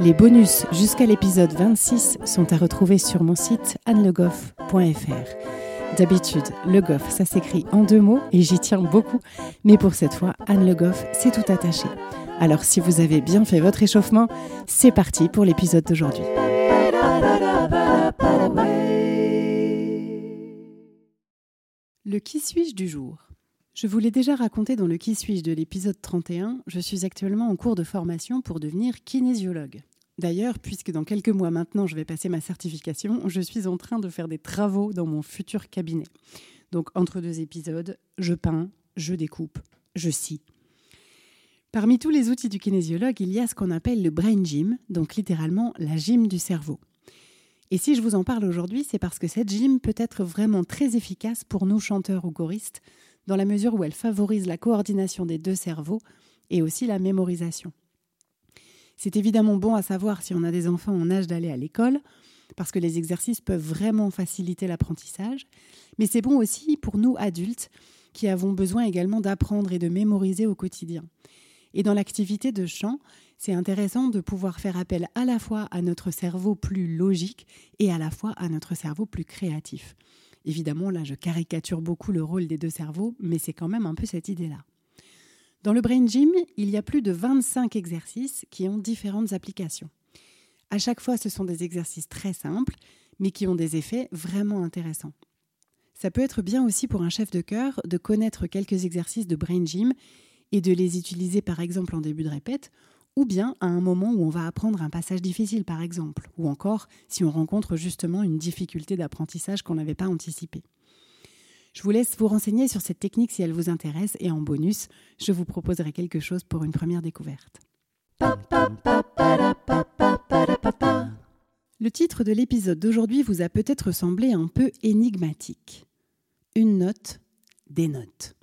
Les bonus jusqu'à l'épisode 26 sont à retrouver sur mon site annelegoff.fr. D'habitude, Le Goff, ça s'écrit en deux mots et j'y tiens beaucoup, mais pour cette fois, Anne Le Goff, c'est tout attaché. Alors si vous avez bien fait votre échauffement, c'est parti pour l'épisode d'aujourd'hui. Le qui suis-je du jour? Je vous l'ai déjà raconté dans le Qui suis-je de l'épisode 31, je suis actuellement en cours de formation pour devenir kinésiologue. D'ailleurs, puisque dans quelques mois maintenant je vais passer ma certification, je suis en train de faire des travaux dans mon futur cabinet. Donc entre deux épisodes, je peins, je découpe, je scie. Parmi tous les outils du kinésiologue, il y a ce qu'on appelle le brain gym, donc littéralement la gym du cerveau. Et si je vous en parle aujourd'hui, c'est parce que cette gym peut être vraiment très efficace pour nous chanteurs ou choristes, dans la mesure où elle favorise la coordination des deux cerveaux et aussi la mémorisation. C'est évidemment bon à savoir si on a des enfants en âge d'aller à l'école, parce que les exercices peuvent vraiment faciliter l'apprentissage, mais c'est bon aussi pour nous adultes qui avons besoin également d'apprendre et de mémoriser au quotidien. Et dans l'activité de chant, c'est intéressant de pouvoir faire appel à la fois à notre cerveau plus logique et à la fois à notre cerveau plus créatif. Évidemment, là, je caricature beaucoup le rôle des deux cerveaux, mais c'est quand même un peu cette idée-là. Dans le Brain Gym, il y a plus de 25 exercices qui ont différentes applications. À chaque fois, ce sont des exercices très simples, mais qui ont des effets vraiment intéressants. Ça peut être bien aussi pour un chef de chœur de connaître quelques exercices de Brain Gym et de les utiliser par exemple en début de répète ou bien à un moment où on va apprendre un passage difficile par exemple, ou encore si on rencontre justement une difficulté d'apprentissage qu'on n'avait pas anticipée. Je vous laisse vous renseigner sur cette technique si elle vous intéresse et en bonus, je vous proposerai quelque chose pour une première découverte. Le titre de l'épisode d'aujourd'hui vous a peut-être semblé un peu énigmatique. Une note, des notes.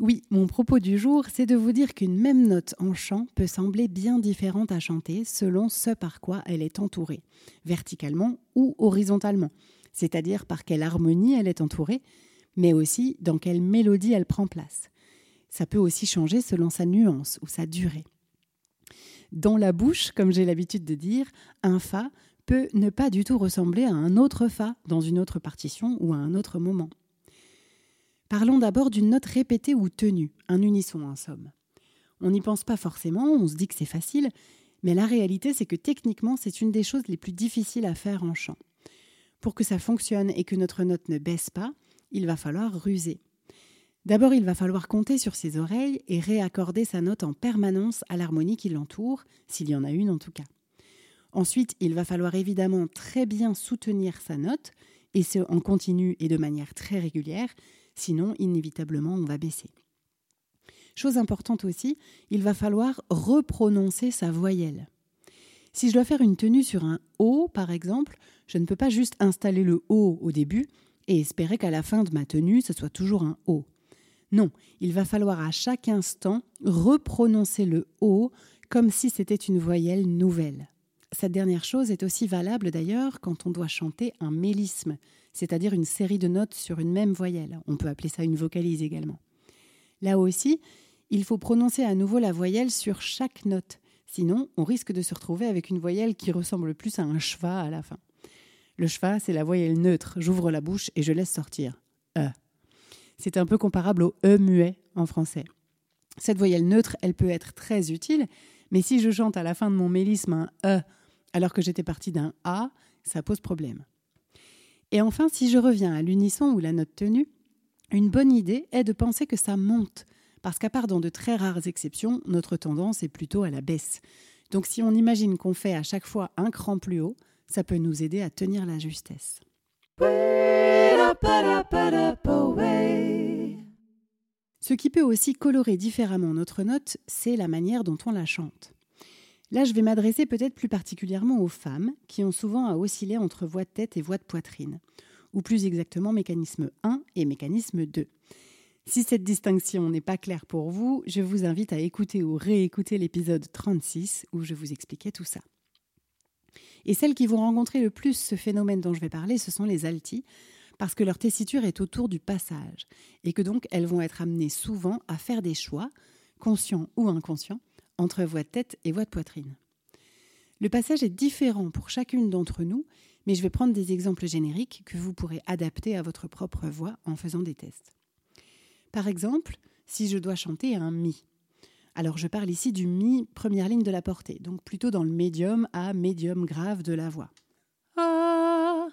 Oui, mon propos du jour, c'est de vous dire qu'une même note en chant peut sembler bien différente à chanter selon ce par quoi elle est entourée, verticalement ou horizontalement, c'est-à-dire par quelle harmonie elle est entourée, mais aussi dans quelle mélodie elle prend place. Ça peut aussi changer selon sa nuance ou sa durée. Dans la bouche, comme j'ai l'habitude de dire, un Fa peut ne pas du tout ressembler à un autre Fa dans une autre partition ou à un autre moment. Parlons d'abord d'une note répétée ou tenue, un unisson en somme. On n'y pense pas forcément, on se dit que c'est facile, mais la réalité c'est que techniquement c'est une des choses les plus difficiles à faire en chant. Pour que ça fonctionne et que notre note ne baisse pas, il va falloir ruser. D'abord, il va falloir compter sur ses oreilles et réaccorder sa note en permanence à l'harmonie qui l'entoure, s'il y en a une en tout cas. Ensuite, il va falloir évidemment très bien soutenir sa note, et ce en continu et de manière très régulière, Sinon, inévitablement, on va baisser. Chose importante aussi, il va falloir reprononcer sa voyelle. Si je dois faire une tenue sur un O, par exemple, je ne peux pas juste installer le O au début et espérer qu'à la fin de ma tenue, ce soit toujours un O. Non, il va falloir à chaque instant reprononcer le O comme si c'était une voyelle nouvelle. Cette dernière chose est aussi valable d'ailleurs quand on doit chanter un mélisme, c'est-à-dire une série de notes sur une même voyelle. On peut appeler ça une vocalise également. Là aussi, il faut prononcer à nouveau la voyelle sur chaque note, sinon on risque de se retrouver avec une voyelle qui ressemble plus à un cheval à la fin. Le cheval, c'est la voyelle neutre, j'ouvre la bouche et je laisse sortir. E. C'est un peu comparable au E muet en français. Cette voyelle neutre, elle peut être très utile, mais si je chante à la fin de mon mélisme un E alors que j'étais parti d'un A, ça pose problème. Et enfin, si je reviens à l'unisson ou la note tenue, une bonne idée est de penser que ça monte, parce qu'à part dans de très rares exceptions, notre tendance est plutôt à la baisse. Donc si on imagine qu'on fait à chaque fois un cran plus haut, ça peut nous aider à tenir la justesse. Ce qui peut aussi colorer différemment notre note, c'est la manière dont on la chante. Là, je vais m'adresser peut-être plus particulièrement aux femmes qui ont souvent à osciller entre voix de tête et voix de poitrine, ou plus exactement mécanisme 1 et mécanisme 2. Si cette distinction n'est pas claire pour vous, je vous invite à écouter ou réécouter l'épisode 36 où je vous expliquais tout ça. Et celles qui vont rencontrer le plus ce phénomène dont je vais parler, ce sont les altis, parce que leur tessiture est autour du passage, et que donc elles vont être amenées souvent à faire des choix, conscients ou inconscients, entre voix de tête et voix de poitrine. Le passage est différent pour chacune d'entre nous, mais je vais prendre des exemples génériques que vous pourrez adapter à votre propre voix en faisant des tests. Par exemple, si je dois chanter un mi. Alors je parle ici du mi première ligne de la portée, donc plutôt dans le médium à médium grave de la voix. Ah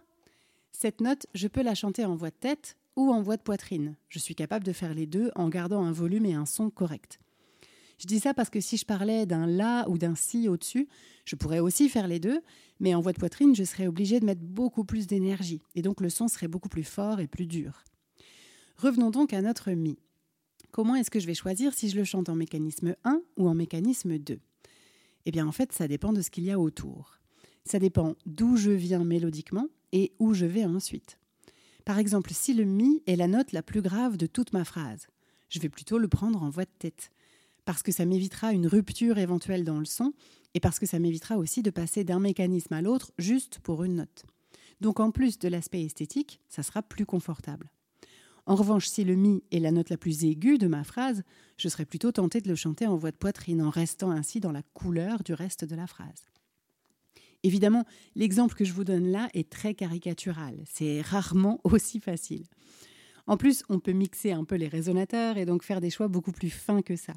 Cette note, je peux la chanter en voix de tête ou en voix de poitrine. Je suis capable de faire les deux en gardant un volume et un son correct. Je dis ça parce que si je parlais d'un la ou d'un si au-dessus, je pourrais aussi faire les deux, mais en voix de poitrine, je serais obligée de mettre beaucoup plus d'énergie, et donc le son serait beaucoup plus fort et plus dur. Revenons donc à notre mi. Comment est-ce que je vais choisir si je le chante en mécanisme 1 ou en mécanisme 2 Eh bien en fait, ça dépend de ce qu'il y a autour. Ça dépend d'où je viens mélodiquement et où je vais ensuite. Par exemple, si le mi est la note la plus grave de toute ma phrase, je vais plutôt le prendre en voix de tête, parce que ça m'évitera une rupture éventuelle dans le son et parce que ça m'évitera aussi de passer d'un mécanisme à l'autre juste pour une note. Donc en plus de l'aspect esthétique, ça sera plus confortable. En revanche, si le mi est la note la plus aiguë de ma phrase, je serais plutôt tentée de le chanter en voix de poitrine, en restant ainsi dans la couleur du reste de la phrase. Évidemment, l'exemple que je vous donne là est très caricatural, c'est rarement aussi facile. En plus, on peut mixer un peu les résonateurs et donc faire des choix beaucoup plus fins que ça.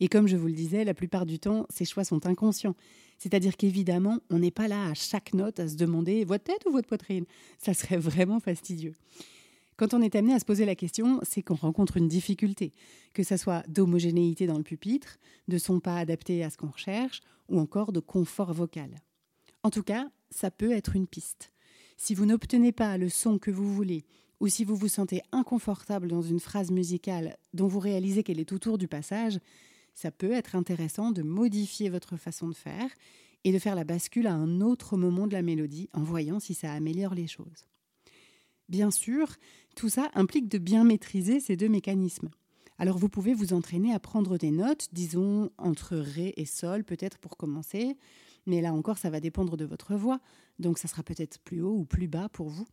Et comme je vous le disais, la plupart du temps, ces choix sont inconscients. C'est-à-dire qu'évidemment, on n'est pas là à chaque note à se demander voix de tête ou voix de poitrine? Ça serait vraiment fastidieux. Quand on est amené à se poser la question, c'est qu'on rencontre une difficulté, que ce soit d'homogénéité dans le pupitre, de son pas adapté à ce qu'on recherche, ou encore de confort vocal. En tout cas, ça peut être une piste. Si vous n'obtenez pas le son que vous voulez, ou si vous vous sentez inconfortable dans une phrase musicale dont vous réalisez qu'elle est autour du passage, ça peut être intéressant de modifier votre façon de faire et de faire la bascule à un autre moment de la mélodie en voyant si ça améliore les choses. Bien sûr, tout ça implique de bien maîtriser ces deux mécanismes. Alors vous pouvez vous entraîner à prendre des notes, disons entre Ré et Sol peut-être pour commencer, mais là encore ça va dépendre de votre voix, donc ça sera peut-être plus haut ou plus bas pour vous,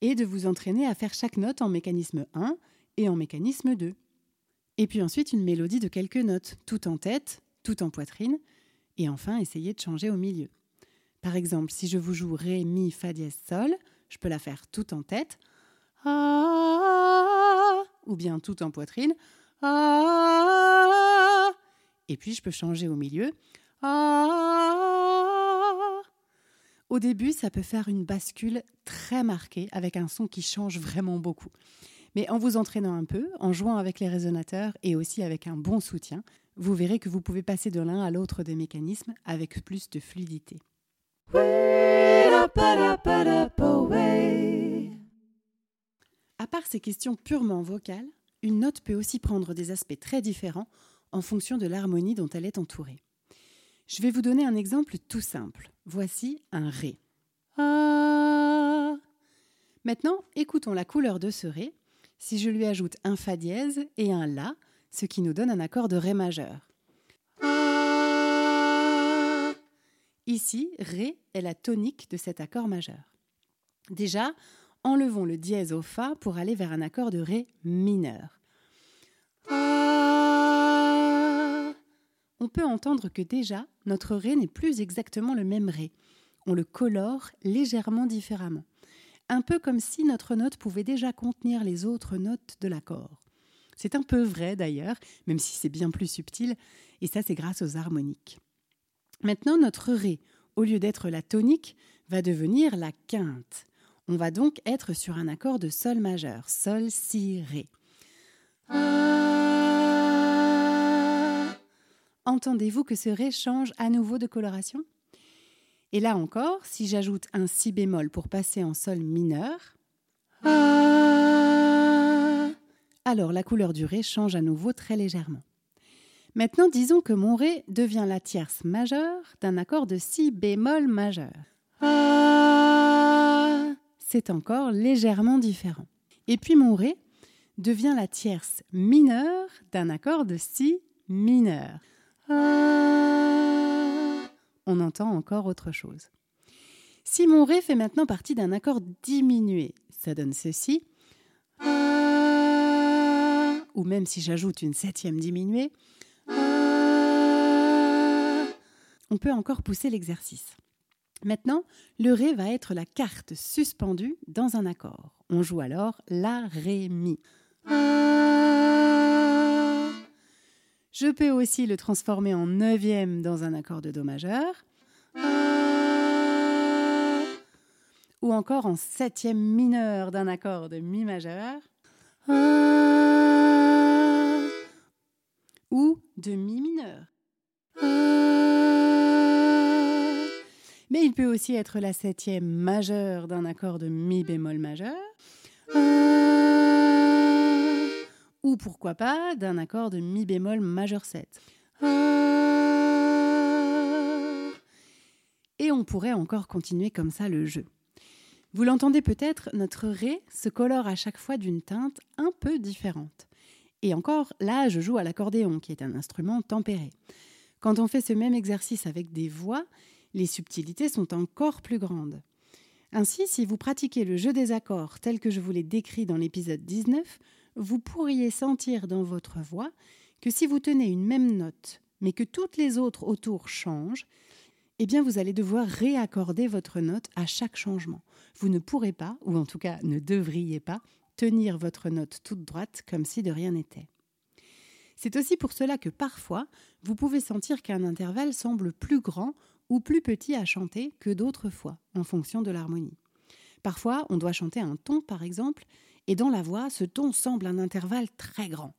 et de vous entraîner à faire chaque note en mécanisme 1 et en mécanisme 2. Et puis ensuite une mélodie de quelques notes, tout en tête, tout en poitrine, et enfin essayer de changer au milieu. Par exemple, si je vous joue Ré, Mi, Fa dièse, Sol, je peux la faire tout en tête, ah, ou bien tout en poitrine, ah, et puis je peux changer au milieu. Ah. Au début, ça peut faire une bascule très marquée avec un son qui change vraiment beaucoup. Mais en vous entraînant un peu, en jouant avec les résonateurs et aussi avec un bon soutien, vous verrez que vous pouvez passer de l'un à l'autre des mécanismes avec plus de fluidité. À part ces questions purement vocales, une note peut aussi prendre des aspects très différents en fonction de l'harmonie dont elle est entourée. Je vais vous donner un exemple tout simple. Voici un Ré. Ah. Maintenant, écoutons la couleur de ce Ré si je lui ajoute un Fa dièse et un La, ce qui nous donne un accord de Ré majeur. Ici, Ré est la tonique de cet accord majeur. Déjà, enlevons le dièse au Fa pour aller vers un accord de Ré mineur. On peut entendre que déjà, notre Ré n'est plus exactement le même Ré. On le colore légèrement différemment. Un peu comme si notre note pouvait déjà contenir les autres notes de l'accord. C'est un peu vrai d'ailleurs, même si c'est bien plus subtil, et ça c'est grâce aux harmoniques. Maintenant, notre Ré, au lieu d'être la tonique, va devenir la quinte. On va donc être sur un accord de Sol majeur, Sol, Si, Ré. Entendez-vous que ce Ré change à nouveau de coloration? Et là encore, si j'ajoute un Si bémol pour passer en Sol mineur, alors la couleur du Ré change à nouveau très légèrement. Maintenant, disons que mon Ré devient la tierce majeure d'un accord de Si bémol majeur. C'est encore légèrement différent. Et puis mon Ré devient la tierce mineure d'un accord de Si mineur. On entend encore autre chose. Si mon Ré fait maintenant partie d'un accord diminué, ça donne ceci. Ou même si j'ajoute une septième diminuée, on peut encore pousser l'exercice. Maintenant, le Ré va être la carte suspendue dans un accord. On joue alors La, Ré, Mi. Je peux aussi le transformer en neuvième dans un accord de Do majeur. Ou encore en septième mineur d'un accord de Mi majeur. Ou de Mi mineur. Mais il peut aussi être la septième majeure d'un accord de Mi bémol majeur. Ou pourquoi pas d'un accord de Mi bémol majeur 7. Et on pourrait encore continuer comme ça le jeu. Vous l'entendez peut-être, notre Ré se colore à chaque fois d'une teinte un peu différente. Et encore, là, je joue à l'accordéon, qui est un instrument tempéré. Quand on fait ce même exercice avec des voix, les subtilités sont encore plus grandes. Ainsi, si vous pratiquez le jeu des accords tel que je vous l'ai décrit dans l'épisode 19, vous pourriez sentir dans votre voix que si vous tenez une même note, mais que toutes les autres autour changent, eh bien vous allez devoir réaccorder votre note à chaque changement. Vous ne pourrez pas, ou en tout cas ne devriez pas, tenir votre note toute droite comme si de rien n'était. C'est aussi pour cela que parfois, vous pouvez sentir qu'un intervalle semble plus grand ou plus petit à chanter que d'autres fois, en fonction de l'harmonie. Parfois, on doit chanter un ton, par exemple, et dans la voix, ce ton semble un intervalle très grand.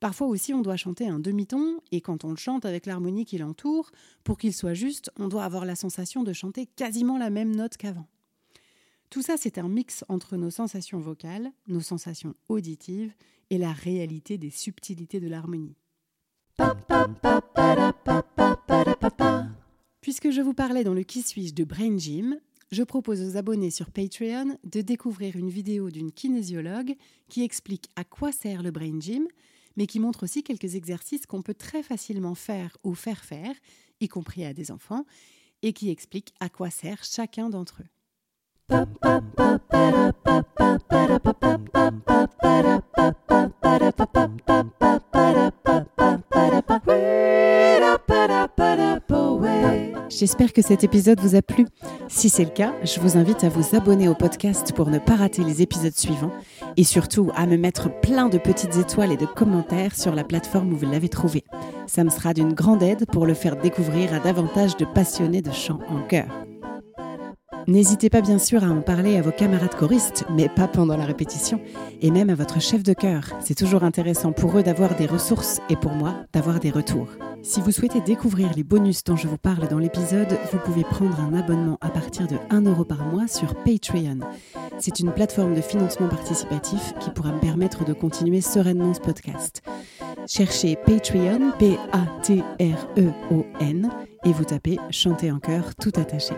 Parfois aussi, on doit chanter un demi-ton, et quand on le chante avec l'harmonie qui l'entoure, pour qu'il soit juste, on doit avoir la sensation de chanter quasiment la même note qu'avant. Tout ça, c'est un mix entre nos sensations vocales, nos sensations auditives et la réalité des subtilités de l'harmonie. Puisque je vous parlais dans le Qui suis-je de Brain Gym, je propose aux abonnés sur Patreon de découvrir une vidéo d'une kinésiologue qui explique à quoi sert le Brain Gym, mais qui montre aussi quelques exercices qu'on peut très facilement faire ou faire faire, y compris à des enfants, et qui explique à quoi sert chacun d'entre eux. J'espère que cet épisode vous a plu. Si c'est le cas, je vous invite à vous abonner au podcast pour ne pas rater les épisodes suivants et surtout à me mettre plein de petites étoiles et de commentaires sur la plateforme où vous l'avez trouvé. Ça me sera d'une grande aide pour le faire découvrir à davantage de passionnés de chant en chœur. N'hésitez pas bien sûr à en parler à vos camarades choristes, mais pas pendant la répétition, et même à votre chef de chœur. C'est toujours intéressant pour eux d'avoir des ressources et pour moi d'avoir des retours. Si vous souhaitez découvrir les bonus dont je vous parle dans l'épisode, vous pouvez prendre un abonnement à partir de 1 euro par mois sur Patreon. C'est une plateforme de financement participatif qui pourra me permettre de continuer sereinement ce podcast. Cherchez Patreon, P-A-T-R-E-O-N, et vous tapez Chanter en chœur tout attaché.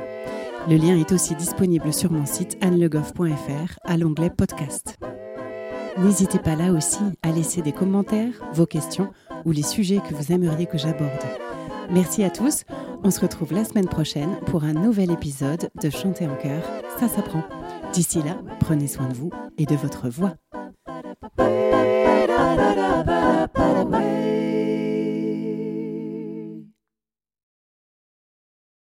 Le lien est aussi disponible sur mon site annelegoff.fr à l'onglet podcast. N'hésitez pas là aussi à laisser des commentaires, vos questions ou les sujets que vous aimeriez que j'aborde. Merci à tous, on se retrouve la semaine prochaine pour un nouvel épisode de Chanter en chœur, ça s'apprend. D'ici là, prenez soin de vous et de votre voix.